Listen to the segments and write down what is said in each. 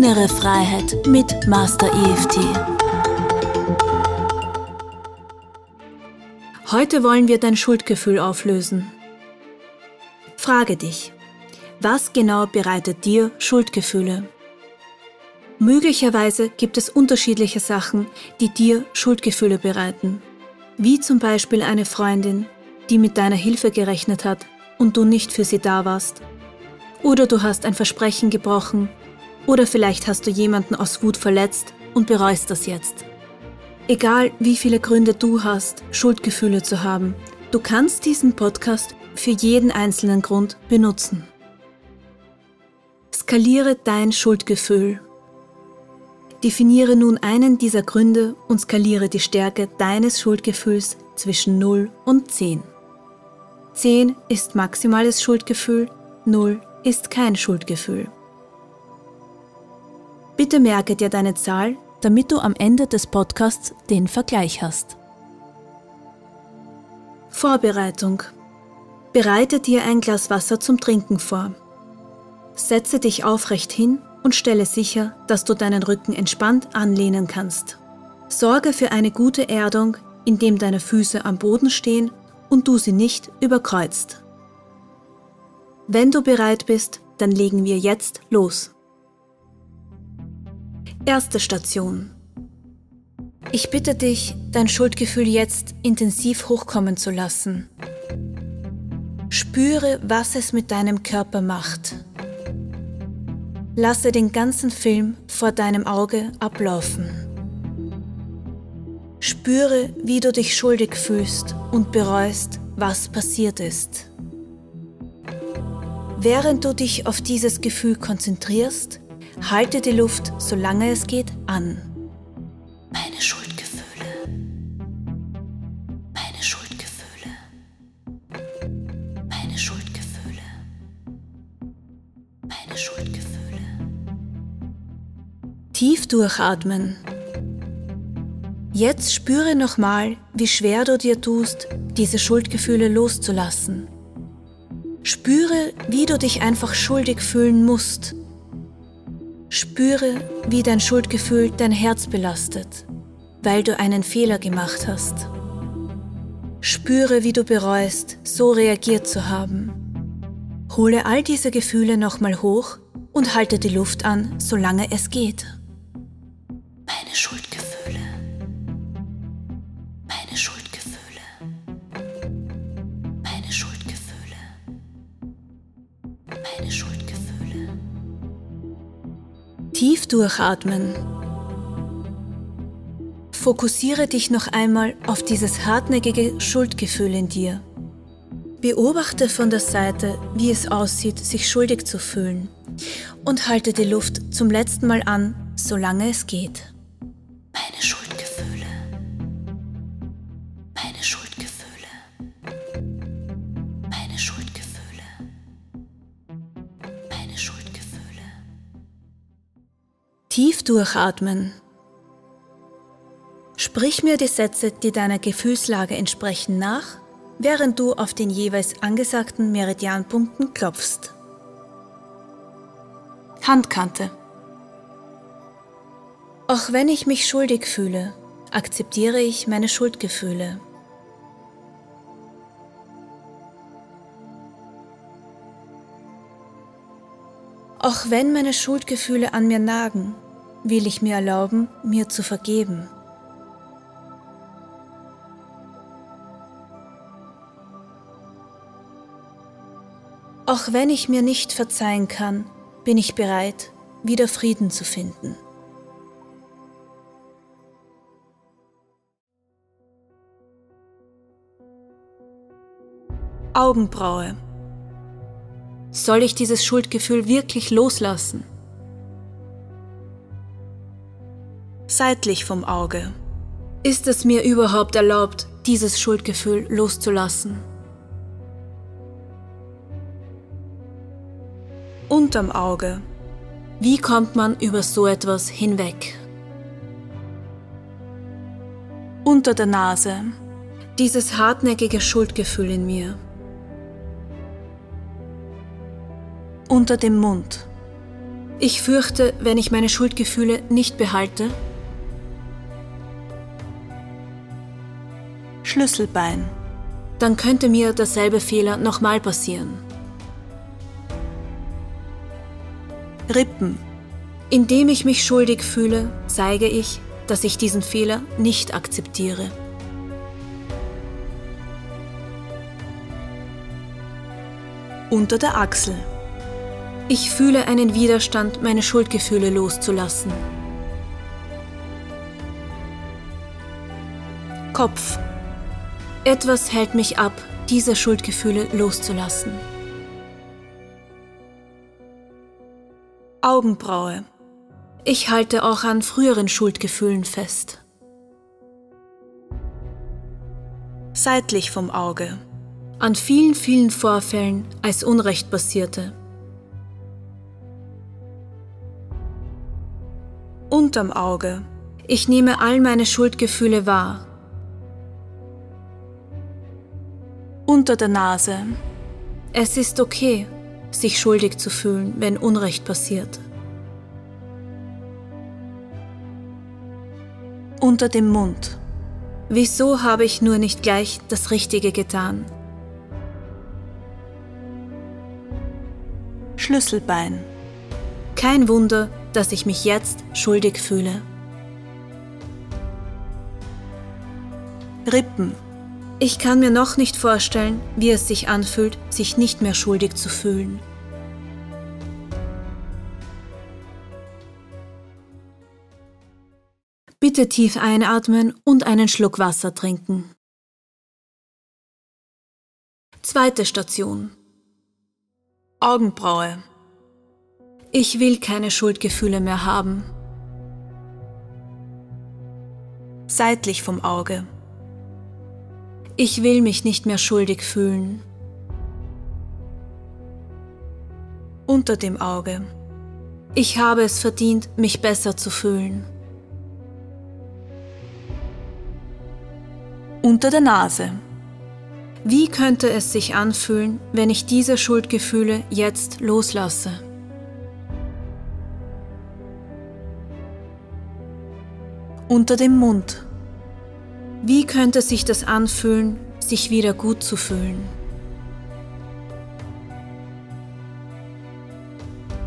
Innere Freiheit mit Master EFT. Heute wollen wir dein Schuldgefühl auflösen. Frage dich, was genau bereitet dir Schuldgefühle? Möglicherweise gibt es unterschiedliche Sachen, die dir Schuldgefühle bereiten, wie zum Beispiel eine Freundin, die mit deiner Hilfe gerechnet hat und du nicht für sie da warst. Oder du hast ein Versprechen gebrochen. Oder vielleicht hast du jemanden aus Wut verletzt und bereust das jetzt. Egal wie viele Gründe du hast, Schuldgefühle zu haben, du kannst diesen Podcast für jeden einzelnen Grund benutzen. Skaliere dein Schuldgefühl. Definiere nun einen dieser Gründe und skaliere die Stärke deines Schuldgefühls zwischen 0 und 10. 10 ist maximales Schuldgefühl, 0 ist kein Schuldgefühl. Bitte merke dir deine Zahl, damit du am Ende des Podcasts den Vergleich hast. Vorbereitung. Bereite dir ein Glas Wasser zum Trinken vor. Setze dich aufrecht hin und stelle sicher, dass du deinen Rücken entspannt anlehnen kannst. Sorge für eine gute Erdung, indem deine Füße am Boden stehen und du sie nicht überkreuzt. Wenn du bereit bist, dann legen wir jetzt los. Erste Station. Ich bitte dich, dein Schuldgefühl jetzt intensiv hochkommen zu lassen. Spüre, was es mit deinem Körper macht. Lasse den ganzen Film vor deinem Auge ablaufen. Spüre, wie du dich schuldig fühlst und bereust, was passiert ist. Während du dich auf dieses Gefühl konzentrierst, halte die Luft, solange es geht, an. Meine Schuldgefühle. Meine Schuldgefühle. Meine Schuldgefühle. Meine Schuldgefühle. Tief durchatmen. Jetzt spüre nochmal, wie schwer du dir tust, diese Schuldgefühle loszulassen. Spüre, wie du dich einfach schuldig fühlen musst. Spüre, wie dein Schuldgefühl dein Herz belastet, weil du einen Fehler gemacht hast. Spüre, wie du bereust, so reagiert zu haben. Hole all diese Gefühle nochmal hoch und halte die Luft an, solange es geht. Meine Schuldgefühle. Durchatmen. Fokussiere dich noch einmal auf dieses hartnäckige Schuldgefühl in dir. Beobachte von der Seite, wie es aussieht, sich schuldig zu fühlen und halte die Luft zum letzten Mal an, solange es geht. Meine Schuldgefühle. Tief durchatmen. Sprich mir die Sätze, die deiner Gefühlslage entsprechen, nach, während du auf den jeweils angesagten Meridianpunkten klopfst. Handkante. Auch wenn ich mich schuldig fühle, akzeptiere ich meine Schuldgefühle. Auch wenn meine Schuldgefühle an mir nagen, will ich mir erlauben, mir zu vergeben. Auch wenn ich mir nicht verzeihen kann, bin ich bereit, wieder Frieden zu finden. Augenbraue. Soll ich dieses Schuldgefühl wirklich loslassen? Seitlich vom Auge. Ist es mir überhaupt erlaubt, dieses Schuldgefühl loszulassen? Unterm Auge. Wie kommt man über so etwas hinweg? Unter der Nase. Dieses hartnäckige Schuldgefühl in mir. Unter dem Mund. Ich fürchte, wenn ich meine Schuldgefühle nicht behalte. Schlüsselbein. Dann könnte mir derselbe Fehler nochmal passieren. Rippen. Indem ich mich schuldig fühle, zeige ich, dass ich diesen Fehler nicht akzeptiere. Unter der Achsel. Ich fühle einen Widerstand, meine Schuldgefühle loszulassen. Kopf. Etwas hält mich ab, diese Schuldgefühle loszulassen. Augenbraue. Ich halte auch an früheren Schuldgefühlen fest. Seitlich vom Auge. An vielen, vielen Vorfällen, als Unrecht passierte. Unterm Auge. Ich nehme all meine Schuldgefühle wahr. Unter der Nase. Es ist okay, sich schuldig zu fühlen, wenn Unrecht passiert. Unter dem Mund. Wieso habe ich nur nicht gleich das Richtige getan? Schlüsselbein. Kein Wunder, dass ich mich jetzt schuldig fühle. Rippen. Ich kann mir noch nicht vorstellen, wie es sich anfühlt, sich nicht mehr schuldig zu fühlen. Bitte tief einatmen und einen Schluck Wasser trinken. Zweite Station. Augenbraue. Ich will keine Schuldgefühle mehr haben. Seitlich vom Auge. Ich will mich nicht mehr schuldig fühlen. Unter dem Auge. Ich habe es verdient, mich besser zu fühlen. Unter der Nase. Wie könnte es sich anfühlen, wenn ich diese Schuldgefühle jetzt loslasse? Unter dem Mund. Wie könnte sich das anfühlen, sich wieder gut zu fühlen?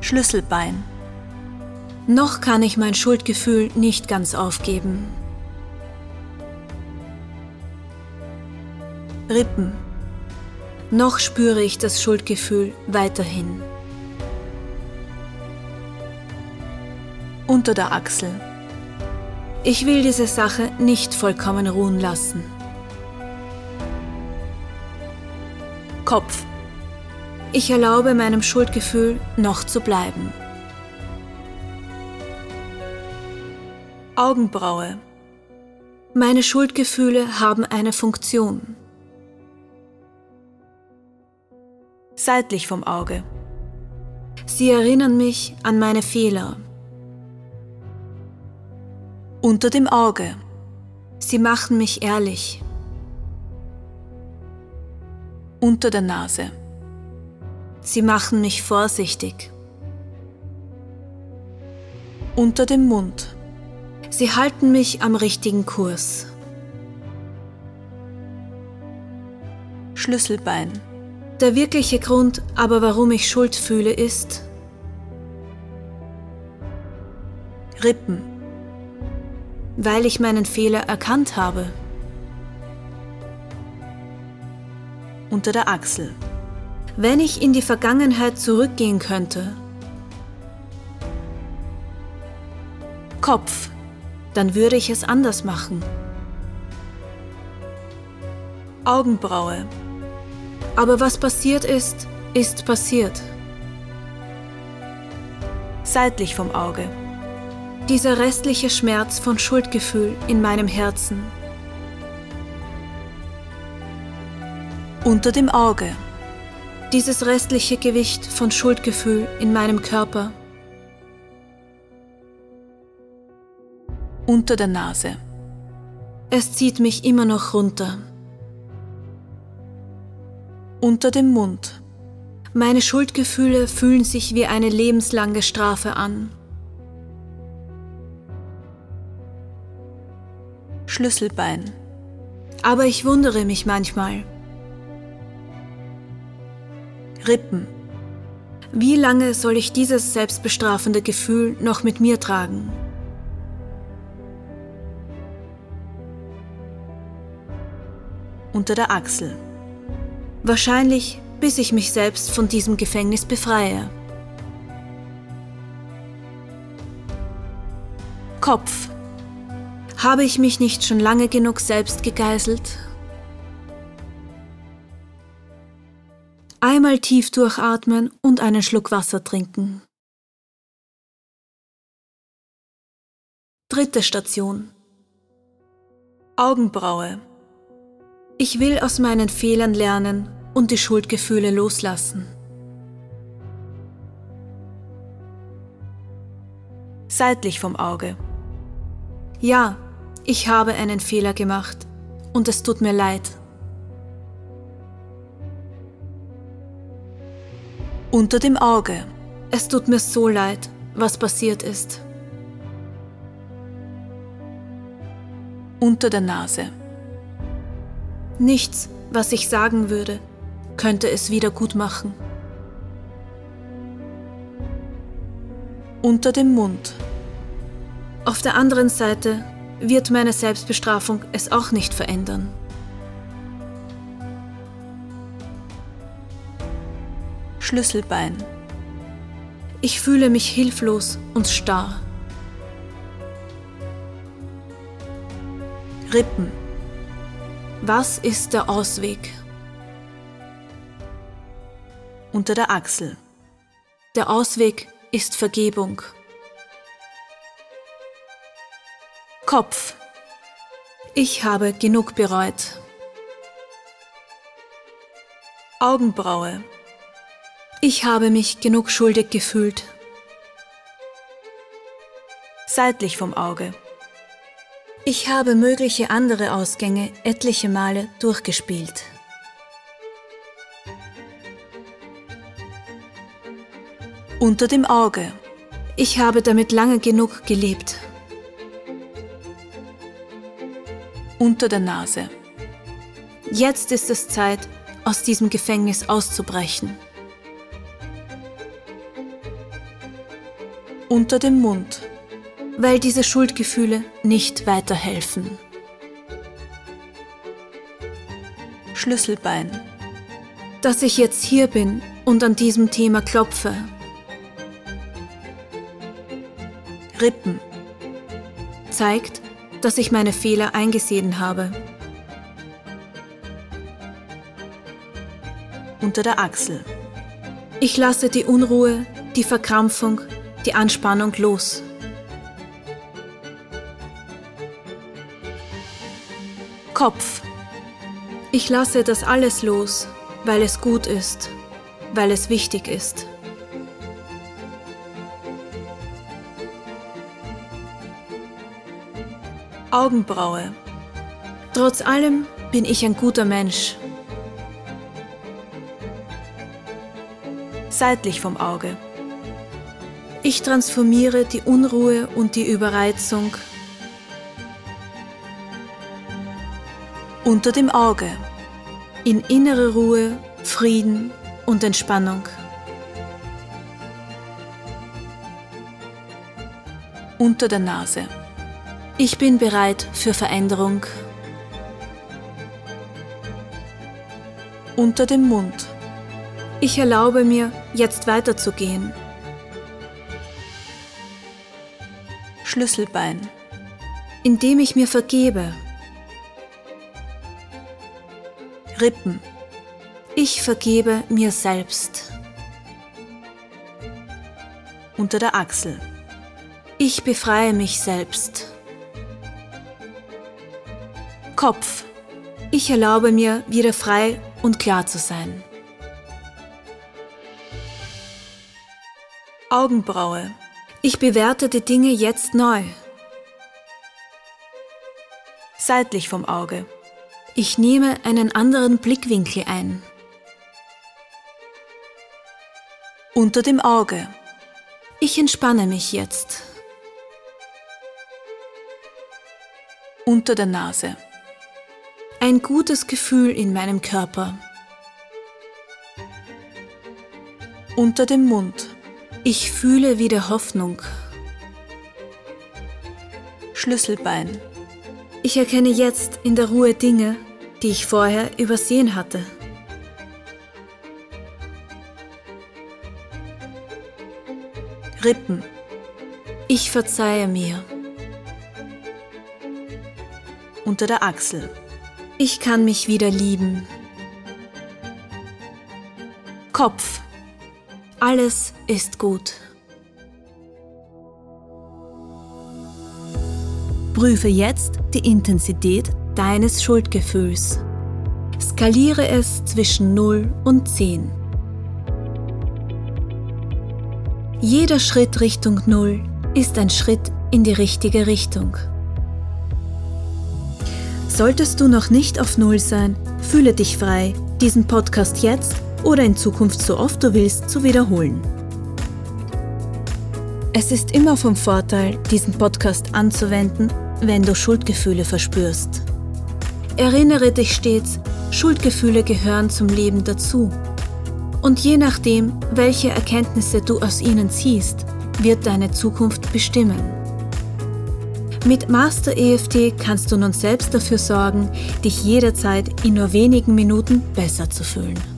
Schlüsselbein. Noch kann ich mein Schuldgefühl nicht ganz aufgeben. Rippen. Noch spüre ich das Schuldgefühl weiterhin. Unter der Achsel. Ich will diese Sache nicht vollkommen ruhen lassen. Kopf. Ich erlaube meinem Schuldgefühl noch zu bleiben. Augenbraue. Meine Schuldgefühle haben eine Funktion. Seitlich vom Auge. Sie erinnern mich an meine Fehler. Unter dem Auge. Sie machen mich ehrlich. Unter der Nase. Sie machen mich vorsichtig. Unter dem Mund. Sie halten mich am richtigen Kurs. Schlüsselbein. Der wirkliche Grund aber, warum ich Schuld fühle, ist Rippen. Weil ich meinen Fehler erkannt habe. Unter der Achsel. Wenn ich in die Vergangenheit zurückgehen könnte. Kopf. Dann würde ich es anders machen. Augenbraue. Aber was passiert ist, ist passiert. Seitlich vom Auge. Dieser restliche Schmerz von Schuldgefühl in meinem Herzen. Unter dem Auge. Dieses restliche Gewicht von Schuldgefühl in meinem Körper. Unter der Nase. Es zieht mich immer noch runter. Unter dem Mund. Meine Schuldgefühle fühlen sich wie eine lebenslange Strafe an. Schlüsselbein. Aber ich wundere mich manchmal. Rippen. Wie lange soll ich dieses selbstbestrafende Gefühl noch mit mir tragen? Unter der Achsel. Wahrscheinlich, bis ich mich selbst von diesem Gefängnis befreie. Kopf. Habe ich mich nicht schon lange genug selbst gegeißelt? Einmal tief durchatmen und einen Schluck Wasser trinken. Dritte Station. Augenbraue. Ich will aus meinen Fehlern lernen und die Schuldgefühle loslassen. Seitlich vom Auge. Ja, ich habe einen Fehler gemacht und es tut mir leid. Unter dem Auge. Es tut mir so leid, was passiert ist. Unter der Nase. Nichts, was ich sagen würde, könnte es wieder gut machen. Unter dem Mund. Auf der anderen Seite wird meine Selbstbestrafung es auch nicht verändern. Schlüsselbein. Ich fühle mich hilflos und starr. Rippen. Was ist der Ausweg? Unter der Achsel. Der Ausweg ist Vergebung. Kopf. Ich habe genug bereut. Augenbraue. Ich habe mich genug schuldig gefühlt. Seitlich vom Auge. Ich habe mögliche andere Ausgänge etliche Male durchgespielt. Unter dem Auge. Ich habe damit lange genug gelebt. Unter der Nase. Jetzt ist es Zeit, aus diesem Gefängnis auszubrechen. unter dem Mund, weil diese Schuldgefühle nicht weiterhelfen. Schlüsselbein. Dass ich jetzt hier bin und an diesem Thema klopfe. Rippen. Zeigt, dass ich meine Fehler eingesehen habe. Unter der Achsel. Ich lasse die Unruhe, die Verkrampfung, die Anspannung los. Kopf. Ich lasse das alles los, weil es gut ist, weil es wichtig ist. Augenbraue. Trotz allem bin ich ein guter Mensch. Seitlich vom Auge. Ich transformiere die Unruhe und die Überreizung unter dem Auge in innere Ruhe, Frieden und Entspannung. Unter der Nase. Ich bin bereit für Veränderung. Unter dem Mund. Ich erlaube mir, jetzt weiterzugehen. Schlüsselbein. Indem ich mir vergebe. Rippen. Ich vergebe mir selbst. Unter der Achsel. Ich befreie mich selbst. Kopf. Ich erlaube mir, wieder frei und klar zu sein. Augenbraue. Ich bewerte die Dinge jetzt neu. Seitlich vom Auge. Ich nehme einen anderen Blickwinkel ein. Unter dem Auge. Ich entspanne mich jetzt. Unter der Nase. Ein gutes Gefühl in meinem Körper. Unter dem Mund. Ich fühle wieder Hoffnung. Schlüsselbein. Ich erkenne jetzt in der Ruhe Dinge, die ich vorher übersehen hatte. Rippen. Ich verzeihe mir. Unter der Achsel. Ich kann mich wieder lieben. Kopf. Alles ist gut. Prüfe jetzt die Intensität deines Schuldgefühls. Skaliere es zwischen 0 und 10. Jeder Schritt Richtung 0 ist ein Schritt in die richtige Richtung. Solltest du noch nicht auf Null sein, fühle dich frei, diesen Podcast jetzt oder in Zukunft so oft du willst zu wiederholen. Es ist immer vom Vorteil, diesen Podcast anzuwenden, wenn du Schuldgefühle verspürst. Erinnere dich stets, Schuldgefühle gehören zum Leben dazu. Und je nachdem, welche Erkenntnisse du aus ihnen ziehst, wird deine Zukunft bestimmen. Mit Master EFT kannst du nun selbst dafür sorgen, dich jederzeit in nur wenigen Minuten besser zu fühlen.